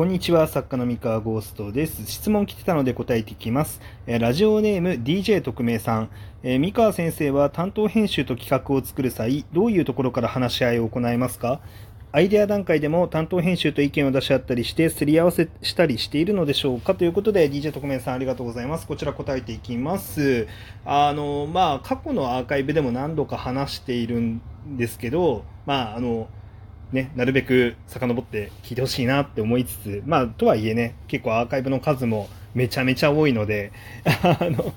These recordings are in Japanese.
こんにちは、作家の三河ゴーストです。質問来てたので答えていきます。えラジオネーム DJ 特命さん。え三河先生は担当編集と企画を作る際、どういうところから話し合いを行いますか？アイデア段階でも担当編集と意見を出し合ったりして、すり合わせしたりしているのでしょうか？ということで、DJ 特命さんありがとうございます。こちら答えていきます。あの、まあ、過去のアーカイブでも何度か話しているんですけど、まあ、あの、ね、なるべく遡って聞いてほしいなって思いつつ、まあ、とはいえね、結構アーカイブの数もめちゃめちゃ多いので、あの、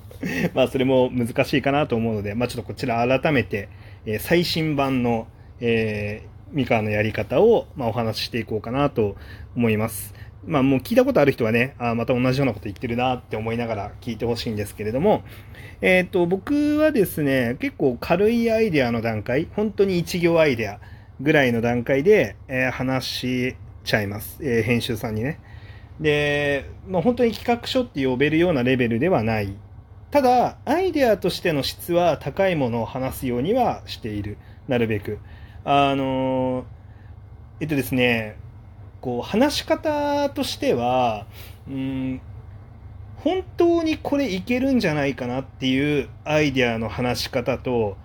まあ、それも難しいかなと思うので、まあ、ちょっとこちら改めて、えー、最新版の、えー、三河のやり方を、まあ、お話ししていこうかなと思います。まあ、もう聞いたことある人はね、あまた同じようなこと言ってるなって思いながら聞いてほしいんですけれども、えっ、ー、と、僕はですね、結構軽いアイデアの段階、本当に一行アイデア、ぐらいの段階で、えー、話しちゃいます、えー、編集さんにね。で、まあ、本当に企画書って呼べるようなレベルではない。ただ、アイデアとしての質は高いものを話すようにはしている。なるべく。あのえっとですね、こう、話し方としては、うん、本当にこれいけるんじゃないかなっていうアイデアの話し方と、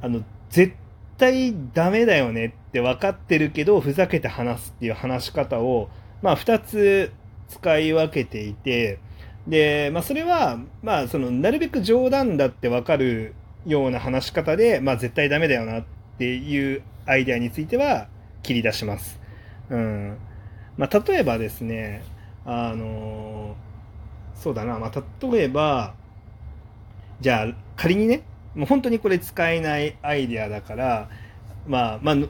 あの、絶対ダメだよねって分かってるけど、ふざけて話すっていう話し方を、まあ、二つ使い分けていて、で、まあ、それは、まあ、その、なるべく冗談だって分かるような話し方で、まあ、絶対ダメだよなっていうアイデアについては切り出します。うん。まあ、例えばですね、あのそうだな、まあ、例えば、じゃあ、仮にね、もう本当にこれ使えないアイデアだから、まあ、まあ、の、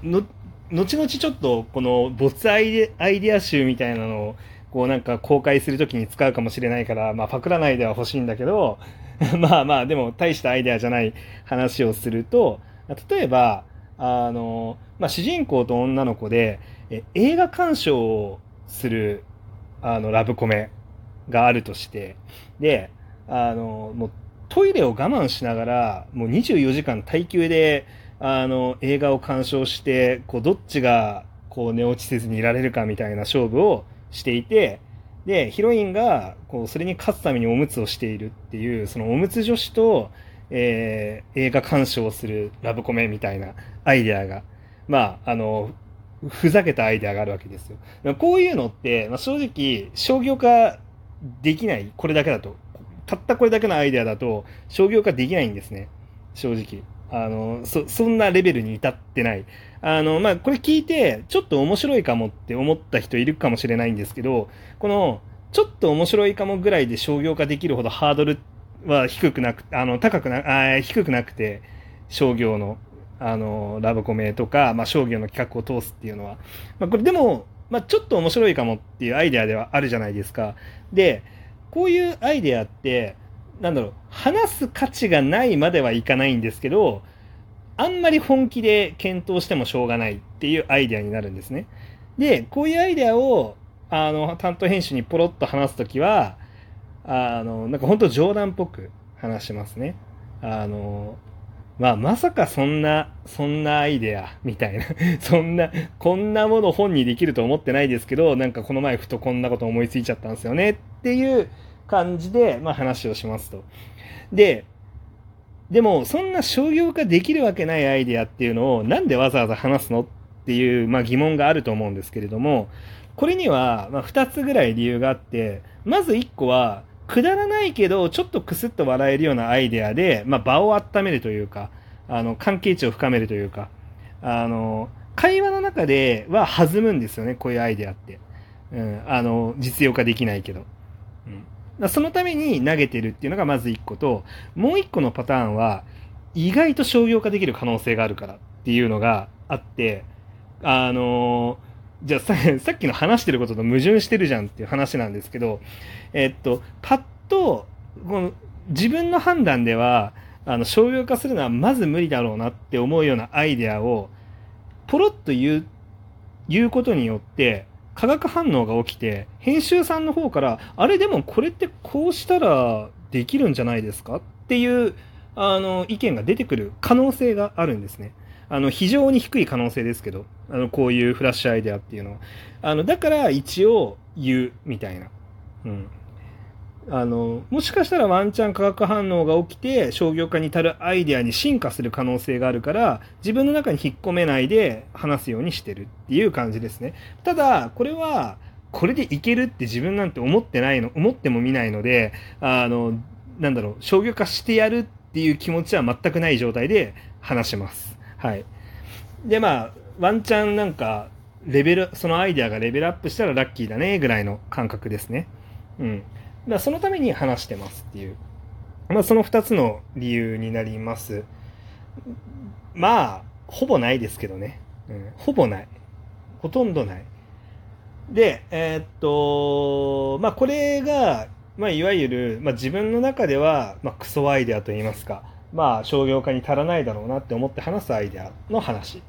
後々ちょっとこの没アイデアイデア集みたいなのを、こうなんか公開するときに使うかもしれないから、まあパクらないでは欲しいんだけど、まあまあでも大したアイデアじゃない話をすると、例えば、あの、まあ主人公と女の子で、え映画鑑賞をする、あの、ラブコメがあるとして、で、あの、もうトイレを我慢しながら、もう24時間耐久で、あの、映画を鑑賞して、こう、どっちが、こう、寝落ちせずにいられるかみたいな勝負をしていて、で、ヒロインが、こう、それに勝つためにおむつをしているっていう、そのおむつ女子と、えー、映画鑑賞をするラブコメみたいなアイデアが、まあ、あの、ふざけたアイデアがあるわけですよ。こういうのって、まあ、正直、商業化できない、これだけだと。たったこれだけのアイデアだと、商業化できないんですね。正直。あの、そ、そんなレベルに至ってない。あの、まあ、これ聞いて、ちょっと面白いかもって思った人いるかもしれないんですけど、この、ちょっと面白いかもぐらいで商業化できるほどハードルは低くなく、あの、高くな、あ低くなくて、商業の、あの、ラブコメとか、まあ、商業の企画を通すっていうのは。まあ、これでも、まあ、ちょっと面白いかもっていうアイデアではあるじゃないですか。で、こういうアイデアって、なんだろう、話す価値がないまではいかないんですけど、あんまり本気で検討してもしょうがないっていうアイデアになるんですね。で、こういうアイデアを、あの、担当編集にポロッと話すときは、あの、なんか本当冗談っぽく話しますね。あの、まあ、まさかそんな、そんなアイデア、みたいな。そんな、こんなもの本にできると思ってないですけど、なんかこの前ふとこんなこと思いついちゃったんですよねっっていう感じで、まあ話をしますと。で、でも、そんな商業化できるわけないアイデアっていうのを、なんでわざわざ話すのっていう、まあ疑問があると思うんですけれども、これには、まあ二つぐらい理由があって、まず一個は、くだらないけど、ちょっとクスッと笑えるようなアイデアで、まあ、場を温めるというか、あの、関係値を深めるというか、あの、会話の中では弾むんですよね、こういうアイデアって。うん、あの、実用化できないけど。そのために投げてるっていうのがまず一個と、もう一個のパターンは、意外と商業化できる可能性があるからっていうのがあって、あのじゃあさ さっきの話してることと矛盾してるじゃんっていう話なんですけど、えっと、パッと、この自分の判断では、あの、商業化するのはまず無理だろうなって思うようなアイデアを、ポロッと言う、言うことによって、化学反応が起きて、編集さんの方から、あれでもこれってこうしたらできるんじゃないですか？っていう、あの、意見が出てくる可能性があるんですね。あの、非常に低い可能性ですけど、あの、こういうフラッシュアイデアっていうのは。あの、だから一応言うみたいな。うん。あの、もしかしたらワンチャン化学反応が起きて商業化に至るアイデアに進化する可能性があるから、自分の中に引っ込めないで話すようにしてるっていう感じですね。ただ、これは、これでいけるって自分なんて思ってないの、思ってもみないので、あの、なんだろう、商業化してやるっていう気持ちは全くない状態で話します。はい。で、まあ、ワンチャンなんか、レベル、そのアイデアがレベルアップしたらラッキーだね、ぐらいの感覚ですね。うん。だそのために話してますっていう。まあ、その2つの理由になります。まあ、ほぼないですけどね。うん、ほぼない。ほとんどない。で、えー、っと、まあ、これが、まあ、いわゆる、まあ、自分の中では、まあ、クソアイデアと言いますか、まあ、商業化に足らないだろうなって思って話すアイデアの話。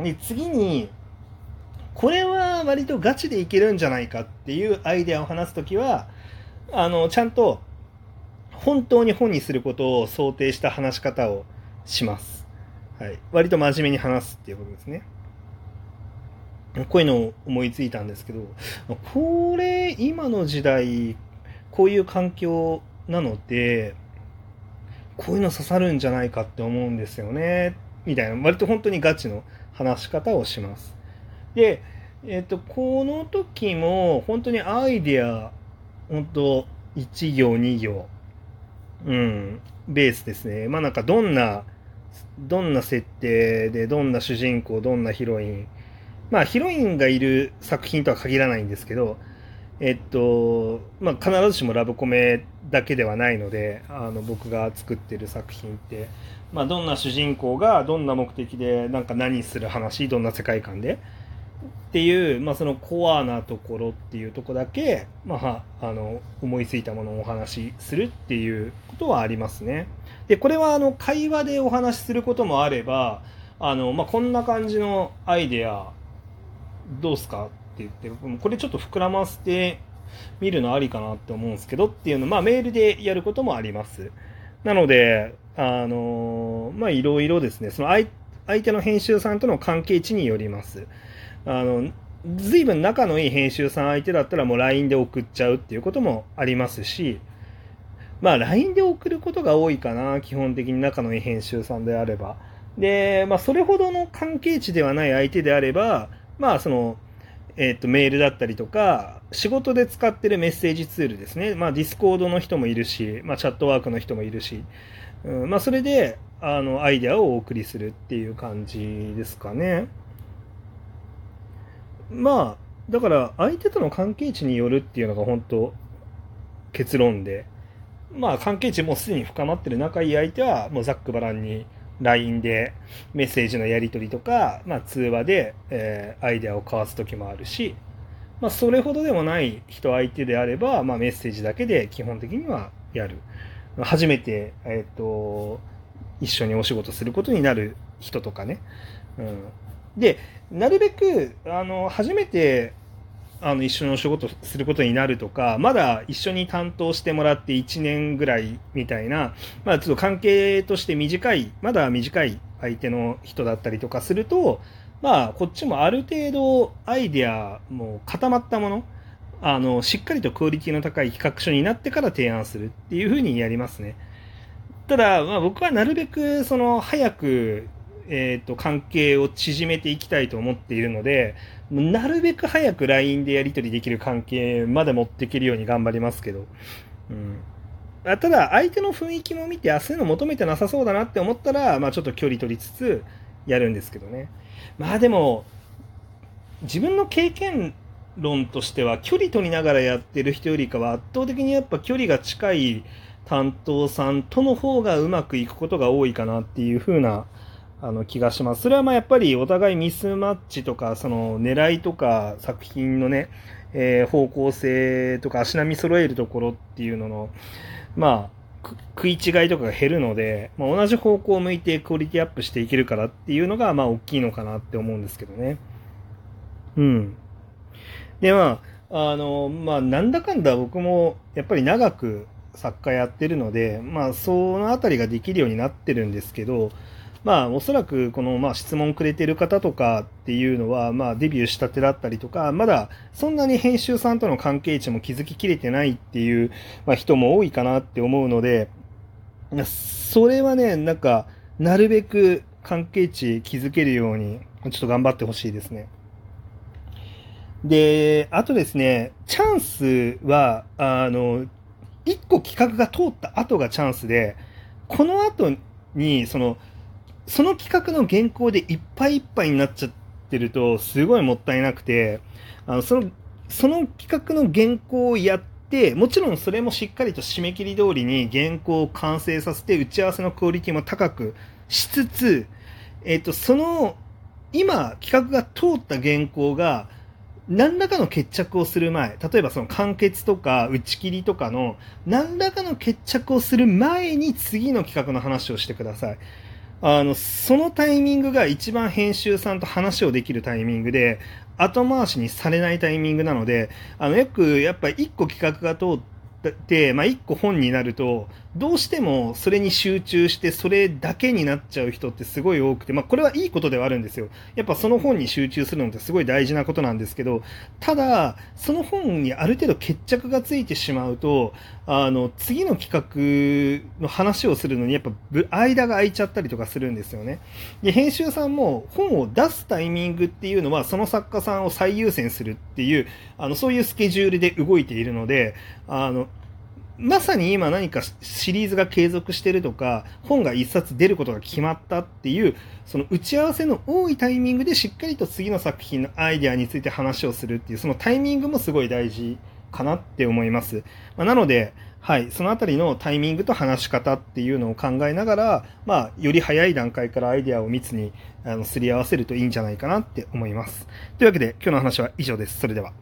で、次に、これは割とガチでいけるんじゃないかっていうアイデアを話すときは、あの、ちゃんと本当に本にすることを想定した話し方をします。はい。割と真面目に話すっていうことですね。こういうのを思いついたんですけど、これ、今の時代、こういう環境なので、こういうの刺さるんじゃないかって思うんですよね。みたいな、割と本当にガチの話し方をします。で、えっ、と、この時も、本当にアイディア本当1行2行。うん。ベースですね。まあなんかどんなどんな設定でどんな主人公どんなヒロイン。まあヒロインがいる作品とは限らないんですけどえっとまあ必ずしもラブコメだけではないのであの僕が作ってる作品って。まあどんな主人公がどんな目的でなんか何する話どんな世界観で。っていう、まあ、そのコアなところっていうとこだけ、まあ、あの思いついたものをお話しするっていうことはありますね。でこれはあの会話でお話しすることもあればあの、まあ、こんな感じのアイデアどうすかって言ってこれちょっと膨らませてみるのありかなって思うんですけどっていうのまあ、メールでやることもあります。なので、あのまあ、いろいろですね、その相手の編集さんとの関係値によります。あの、随分仲のいい編集さん相手だったらもう LINE で送っちゃうっていうこともありますし、まあ LINE で送ることが多いかな、基本的に仲のいい編集さんであれば。で、まあそれほどの関係値ではない相手であれば、まあその、えっ、ー、と、メールだったりとか、仕事で使ってるメッセージツールですね。まあディスコードの人もいるし、まあチャットワークの人もいるし、うん、まあそれで、あの、アイデアをお送りするっていう感じですかね。まあ、だから相手との関係値によるっていうのが本当結論で、まあ関係値もすでに深まってる仲いい相手はもうざっくばらんに LINE でメッセージのやり取りとか、まあ通話で、えー、アイデアを交わす時もあるし、まあそれほどでもない人相手であれば、まあメッセージだけで基本的にはやる。初めて、えっ、と、一緒にお仕事することになる人とかね。うん、で、なるべく、あの、初めて、あの、一緒にお仕事することになるとか、まだ一緒に担当してもらって1年ぐらいみたいな、まあ、ちょっと関係として短い、まだ短い相手の人だったりとかすると、まあ、こっちもある程度アイデアも固まったもの、あの、しっかりとクオリティの高い企画書になってから提案するっていうふうにやりますね。ただ、まあ僕はなるべく、その、早くえーと、関係を縮めていきたいと思っているので、なるべく早く LINE でやり取りできる関係まで持っていけるように頑張りますけど。うんただ、相手の雰囲気も見て、あ、そういうの求めてなさそうだなって思ったら、まあちょっと距離取りつつやるんですけどね。まあでも、自分の経験論としては、距離取りながらやってる人よりかは圧倒的にやっぱ距離が近い担当さんとの方がうまくいくことが多いかなっていう風なあの気がします。それはまあやっぱりお互いミスマッチとか、その狙いとか作品のね、えー、方向性とか足並み揃えるところっていうのの、まあ、食い違いとかが減るので、まあ、同じ方向を向いてクオリティアップしていけるからっていうのが、まあ大きいのかなって思うんですけどね。うん。で、まあ、あの、まあなんだかんだ僕もやっぱり長く作家やってるので、まあそのあたりができるようになってるんですけど、まあ、おそらくこの、まあ、質問くれてる方とかっていうのは、まあ、デビューしたてだったりとか、まだそんなに編集さんとの関係値も築ききれてないっていう、まあ、人も多いかなって思うので、それはね、なんか、なるべく関係値築けるように、ちょっと頑張ってほしいですね。で、あとですね、チャンスは、あの、一個企画が通った後がチャンスで、この後に、その、その企画の原稿でいっぱいいっぱいになっちゃってると、すごいもったいなくて、あの、その、その企画の原稿をやって、もちろんそれもしっかりと締め切り通りに原稿を完成させて、打ち合わせのクオリティも高くしつつ、えっ、と、その、今、企画が通った原稿が、何らかの決着をする前、例えばその完結とか打ち切りとかの何らかの決着をする前に次の企画の話をしてください。あの、そのタイミングが一番編集さんと話をできるタイミングで、後回しにされないタイミングなので、あの、よくやっぱり一個企画が通って、まあ、一個本になると、どうしてもそれに集中してそれだけになっちゃう人ってすごい多くて、まあこれはいいことではあるんですよ。やっぱその本に集中するのってすごい大事なことなんですけど、ただ、その本にある程度決着がついてしまうと、あの、次の企画の話をするのにやっぱ間が空いちゃったりとかするんですよね。で、編集さんも本を出すタイミングっていうのはその作家さんを最優先するっていう、あの、そういうスケジュールで動いているので、あの、まさに今何かシリーズが継続してるとか、本が一冊出ることが決まったっていう、その打ち合わせの多いタイミングでしっかりと次の作品のアイデアについて話をするっていう、そのタイミングもすごい大事かなって思います。まあ、なので、はい、そのあたりのタイミングと話し方っていうのを考えながら、まあ、より早い段階からアイデアを密にあのすり合わせるといいんじゃないかなって思います。というわけで、今日の話は以上です。それでは。